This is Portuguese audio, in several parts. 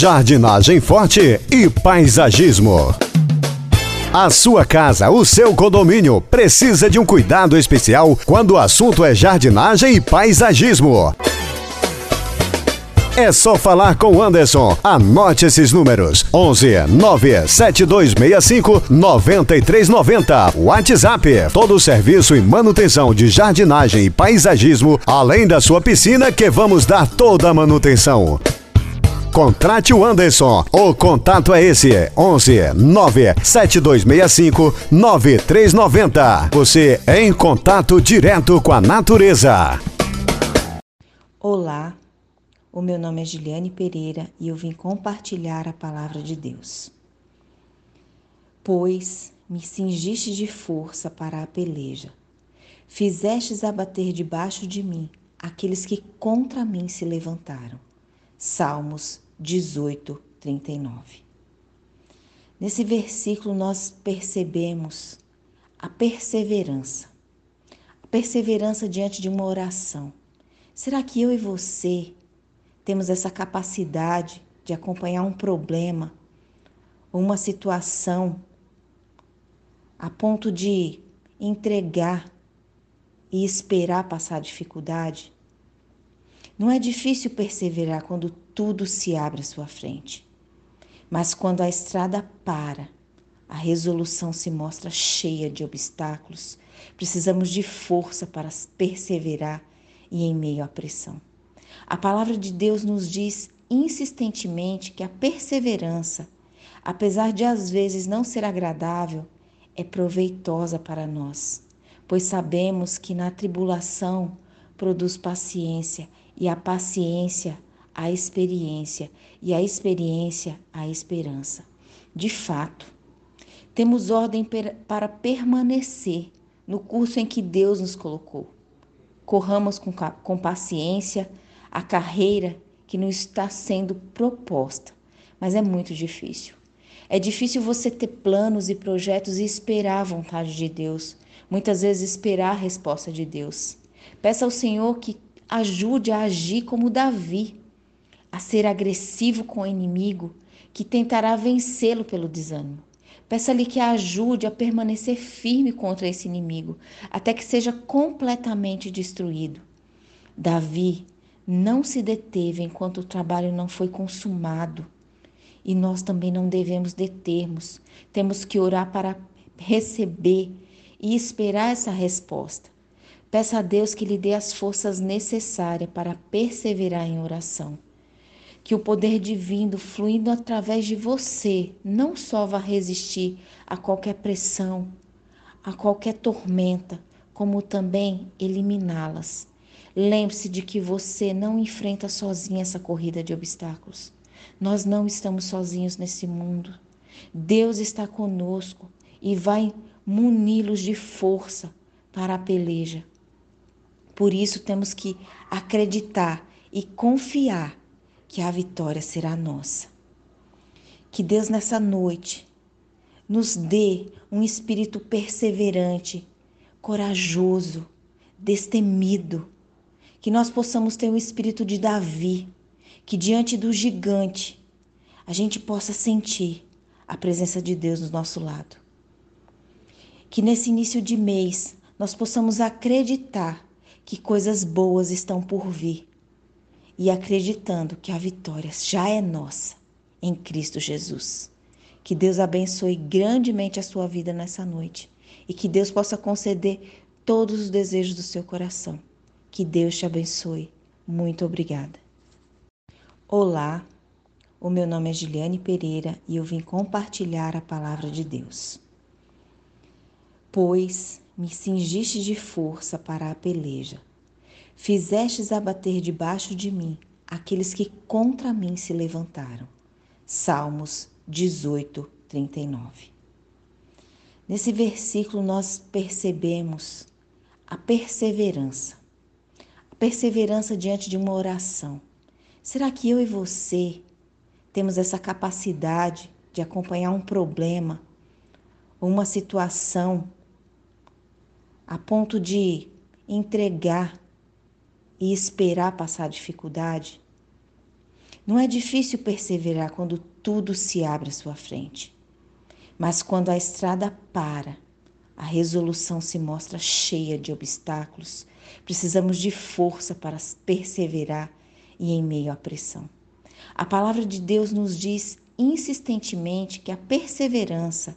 Jardinagem Forte e Paisagismo. A sua casa, o seu condomínio, precisa de um cuidado especial quando o assunto é jardinagem e paisagismo. É só falar com o Anderson. Anote esses números: 11 97265 9390. WhatsApp. Todo o serviço e manutenção de jardinagem e paisagismo, além da sua piscina, que vamos dar toda a manutenção. Contrate o Anderson. O contato é esse: 11 97265 9390. Você é em contato direto com a natureza. Olá. O meu nome é Giliane Pereira e eu vim compartilhar a palavra de Deus. Pois me cingiste de força para a peleja, fizestes abater debaixo de mim aqueles que contra mim se levantaram. Salmos 18, 39. Nesse versículo nós percebemos a perseverança, a perseverança diante de uma oração. Será que eu e você temos essa capacidade de acompanhar um problema uma situação a ponto de entregar e esperar passar a dificuldade? Não é difícil perseverar quando tudo se abre à sua frente. Mas quando a estrada para, a resolução se mostra cheia de obstáculos, precisamos de força para perseverar e em meio à pressão. A palavra de Deus nos diz insistentemente que a perseverança, apesar de às vezes não ser agradável, é proveitosa para nós, pois sabemos que na tribulação produz paciência e a paciência a experiência e a experiência a esperança. De fato, temos ordem para permanecer no curso em que Deus nos colocou. Corramos com, com paciência a carreira que nos está sendo proposta, mas é muito difícil. É difícil você ter planos e projetos e esperar a vontade de Deus, muitas vezes esperar a resposta de Deus. Peça ao Senhor que ajude a agir como Davi, a ser agressivo com o inimigo que tentará vencê-lo pelo desânimo. Peça-lhe que a ajude a permanecer firme contra esse inimigo, até que seja completamente destruído. Davi não se deteve enquanto o trabalho não foi consumado. E nós também não devemos determos. Temos que orar para receber e esperar essa resposta. Peça a Deus que lhe dê as forças necessárias para perseverar em oração. Que o poder divino fluindo através de você não só vá resistir a qualquer pressão, a qualquer tormenta, como também eliminá-las. Lembre-se de que você não enfrenta sozinho essa corrida de obstáculos. Nós não estamos sozinhos nesse mundo. Deus está conosco e vai muni-los de força para a peleja. Por isso temos que acreditar e confiar que a vitória será nossa. Que Deus nessa noite nos dê um espírito perseverante, corajoso, destemido que nós possamos ter o espírito de Davi, que diante do gigante a gente possa sentir a presença de Deus do nosso lado. Que nesse início de mês nós possamos acreditar que coisas boas estão por vir e acreditando que a vitória já é nossa em Cristo Jesus. Que Deus abençoe grandemente a sua vida nessa noite e que Deus possa conceder todos os desejos do seu coração. Que Deus te abençoe. Muito obrigada. Olá, o meu nome é Giliane Pereira e eu vim compartilhar a palavra de Deus. Pois me cingiste de força para a peleja, fizestes abater debaixo de mim aqueles que contra mim se levantaram. Salmos 18, 39. Nesse versículo nós percebemos a perseverança perseverança diante de uma oração. Será que eu e você temos essa capacidade de acompanhar um problema uma situação a ponto de entregar e esperar passar a dificuldade? Não é difícil perseverar quando tudo se abre à sua frente. Mas quando a estrada para, a resolução se mostra cheia de obstáculos, precisamos de força para perseverar e em meio à pressão. A palavra de Deus nos diz insistentemente que a perseverança,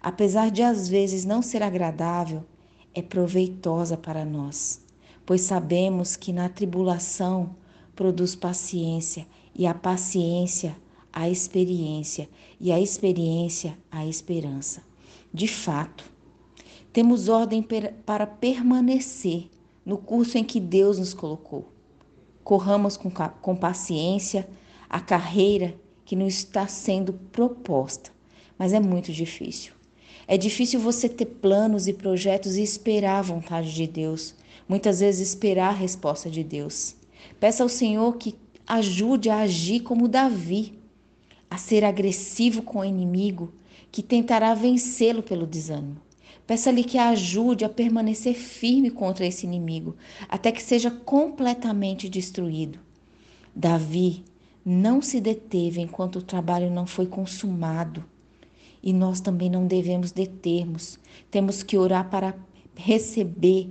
apesar de às vezes não ser agradável, é proveitosa para nós, pois sabemos que na tribulação produz paciência e a paciência a experiência e a experiência a esperança. De fato, temos ordem para permanecer no curso em que Deus nos colocou. Corramos com, com paciência a carreira que nos está sendo proposta, mas é muito difícil. É difícil você ter planos e projetos e esperar a vontade de Deus, muitas vezes esperar a resposta de Deus. Peça ao Senhor que ajude a agir como Davi, a ser agressivo com o inimigo que tentará vencê-lo pelo desânimo. Peça-lhe que a ajude a permanecer firme contra esse inimigo, até que seja completamente destruído. Davi não se deteve enquanto o trabalho não foi consumado. E nós também não devemos determos. Temos que orar para receber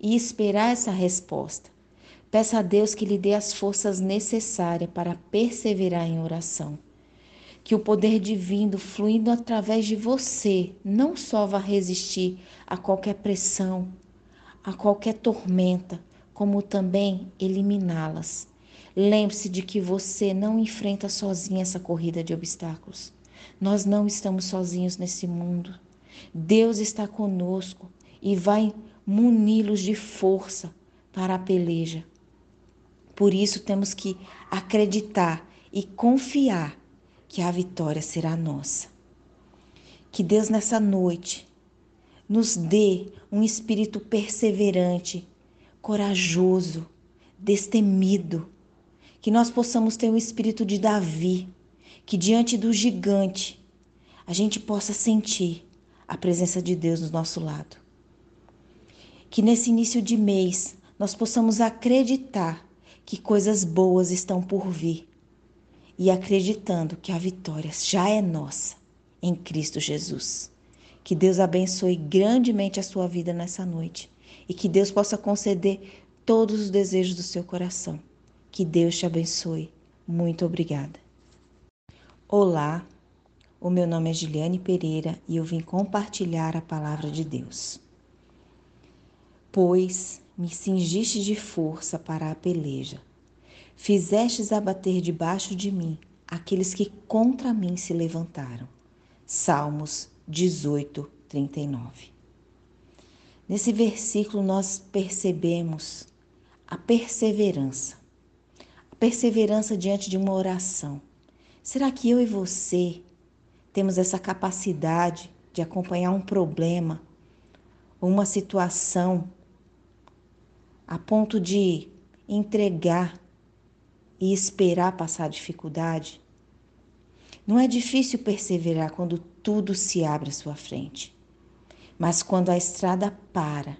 e esperar essa resposta. Peça a Deus que lhe dê as forças necessárias para perseverar em oração. Que o poder divino fluindo através de você não só vá resistir a qualquer pressão, a qualquer tormenta, como também eliminá-las. Lembre-se de que você não enfrenta sozinho essa corrida de obstáculos. Nós não estamos sozinhos nesse mundo. Deus está conosco e vai muni-los de força para a peleja. Por isso temos que acreditar e confiar que a vitória será nossa. Que Deus nessa noite nos dê um espírito perseverante, corajoso, destemido que nós possamos ter o espírito de Davi, que diante do gigante a gente possa sentir a presença de Deus do nosso lado. Que nesse início de mês nós possamos acreditar que coisas boas estão por vir e acreditando que a vitória já é nossa em Cristo Jesus. Que Deus abençoe grandemente a sua vida nessa noite e que Deus possa conceder todos os desejos do seu coração. Que Deus te abençoe. Muito obrigada. Olá, o meu nome é Giliane Pereira e eu vim compartilhar a palavra de Deus. Pois me cingiste de força para a peleja, fizestes abater debaixo de mim aqueles que contra mim se levantaram. Salmos 18, 39. Nesse versículo nós percebemos a perseverança perseverança diante de uma oração. Será que eu e você temos essa capacidade de acompanhar um problema uma situação a ponto de entregar e esperar passar a dificuldade? Não é difícil perseverar quando tudo se abre à sua frente. Mas quando a estrada para,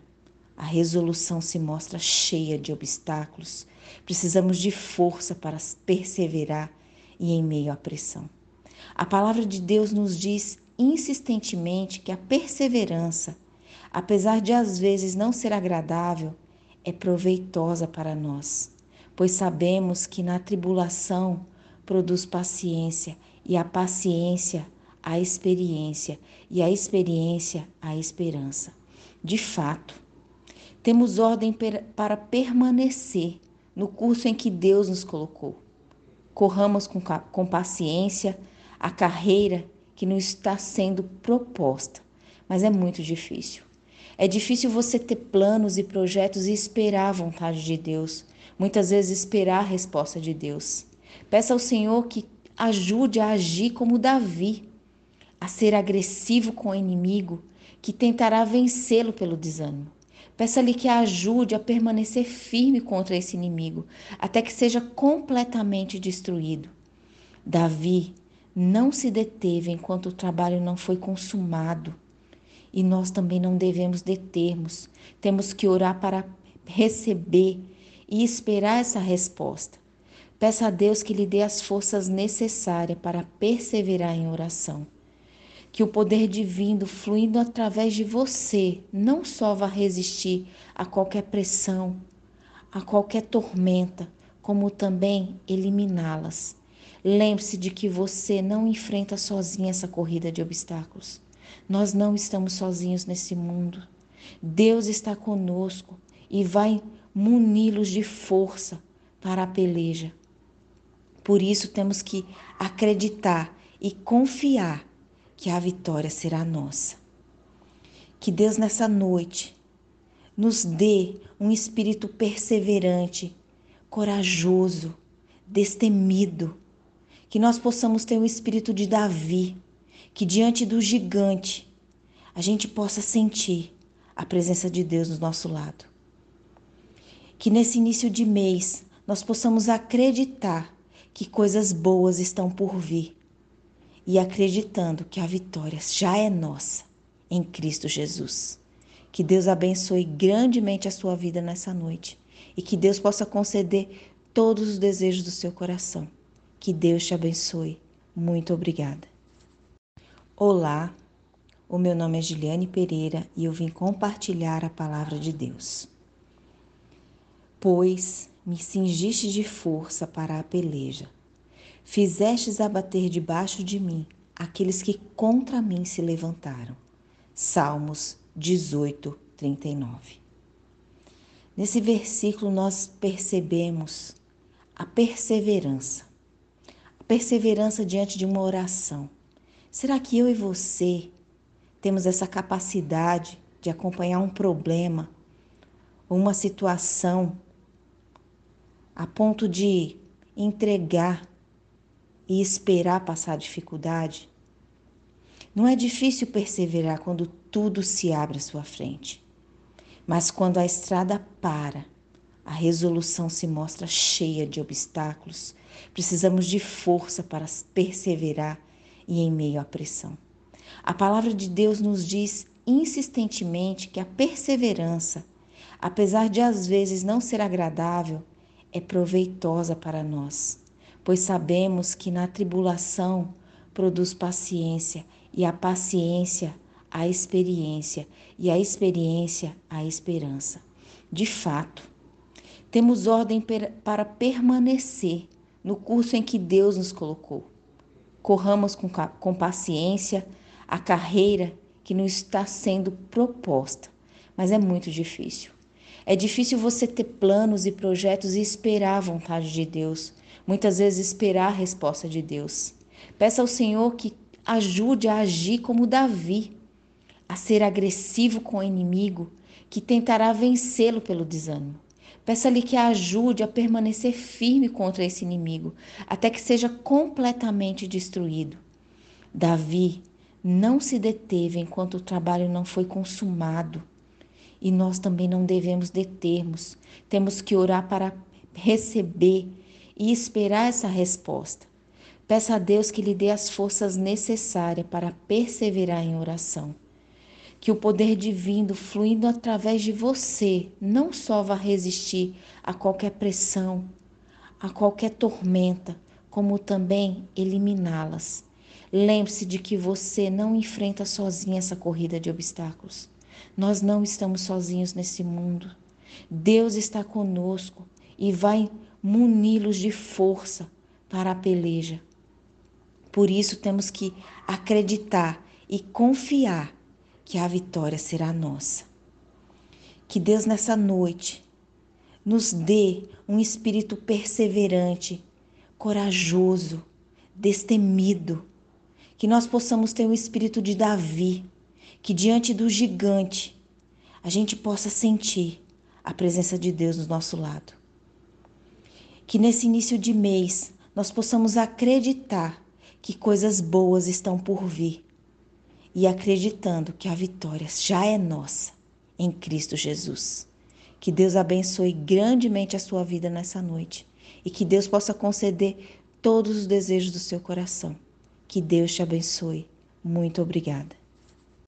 a resolução se mostra cheia de obstáculos Precisamos de força para perseverar e em meio à pressão. A palavra de Deus nos diz insistentemente que a perseverança, apesar de às vezes não ser agradável, é proveitosa para nós, pois sabemos que na tribulação produz paciência e a paciência a experiência e a experiência a esperança. De fato, temos ordem para permanecer no curso em que Deus nos colocou. Corramos com, com paciência a carreira que nos está sendo proposta, mas é muito difícil. É difícil você ter planos e projetos e esperar a vontade de Deus, muitas vezes esperar a resposta de Deus. Peça ao Senhor que ajude a agir como Davi, a ser agressivo com o inimigo que tentará vencê-lo pelo desânimo. Peça-lhe que a ajude a permanecer firme contra esse inimigo, até que seja completamente destruído. Davi não se deteve enquanto o trabalho não foi consumado. E nós também não devemos determos. Temos que orar para receber e esperar essa resposta. Peça a Deus que lhe dê as forças necessárias para perseverar em oração. Que o poder divino fluindo através de você não só vá resistir a qualquer pressão, a qualquer tormenta, como também eliminá-las. Lembre-se de que você não enfrenta sozinho essa corrida de obstáculos. Nós não estamos sozinhos nesse mundo. Deus está conosco e vai muni-los de força para a peleja. Por isso temos que acreditar e confiar que a vitória será nossa. Que Deus nessa noite nos dê um espírito perseverante, corajoso, destemido, que nós possamos ter o espírito de Davi, que diante do gigante a gente possa sentir a presença de Deus do nosso lado. Que nesse início de mês nós possamos acreditar que coisas boas estão por vir e acreditando que a vitória já é nossa em Cristo Jesus. Que Deus abençoe grandemente a sua vida nessa noite e que Deus possa conceder todos os desejos do seu coração. Que Deus te abençoe. Muito obrigada. Olá, o meu nome é Giliane Pereira e eu vim compartilhar a palavra de Deus. Pois me cingiste de força para a peleja. Fizestes abater debaixo de mim aqueles que contra mim se levantaram. Salmos 18, 39. Nesse versículo nós percebemos a perseverança. A perseverança diante de uma oração. Será que eu e você temos essa capacidade de acompanhar um problema, uma situação a ponto de entregar e esperar passar a dificuldade? Não é difícil perseverar quando tudo se abre à sua frente. Mas quando a estrada para, a resolução se mostra cheia de obstáculos. Precisamos de força para perseverar e em meio à pressão. A palavra de Deus nos diz insistentemente que a perseverança, apesar de às vezes não ser agradável, é proveitosa para nós, pois sabemos que na tribulação produz paciência e a paciência a experiência e a experiência a esperança. De fato, temos ordem para permanecer no curso em que Deus nos colocou. Corramos com, com paciência a carreira que nos está sendo proposta, mas é muito difícil. É difícil você ter planos e projetos e esperar a vontade de Deus, muitas vezes esperar a resposta de Deus. Peça ao Senhor que ajude a agir como Davi, a ser agressivo com o inimigo que tentará vencê-lo pelo desânimo. Peça-lhe que a ajude a permanecer firme contra esse inimigo, até que seja completamente destruído. Davi não se deteve enquanto o trabalho não foi consumado. E nós também não devemos determos. Temos que orar para receber e esperar essa resposta. Peça a Deus que lhe dê as forças necessárias para perseverar em oração que o poder divino fluindo através de você não só vá resistir a qualquer pressão, a qualquer tormenta, como também eliminá-las. Lembre-se de que você não enfrenta sozinho essa corrida de obstáculos. Nós não estamos sozinhos nesse mundo. Deus está conosco e vai muni-los de força para a peleja. Por isso temos que acreditar e confiar que a vitória será nossa. Que Deus nessa noite nos dê um espírito perseverante, corajoso, destemido, que nós possamos ter o espírito de Davi, que diante do gigante a gente possa sentir a presença de Deus do nosso lado. Que nesse início de mês nós possamos acreditar que coisas boas estão por vir e acreditando que a vitória já é nossa em Cristo Jesus. Que Deus abençoe grandemente a sua vida nessa noite e que Deus possa conceder todos os desejos do seu coração. Que Deus te abençoe. Muito obrigada.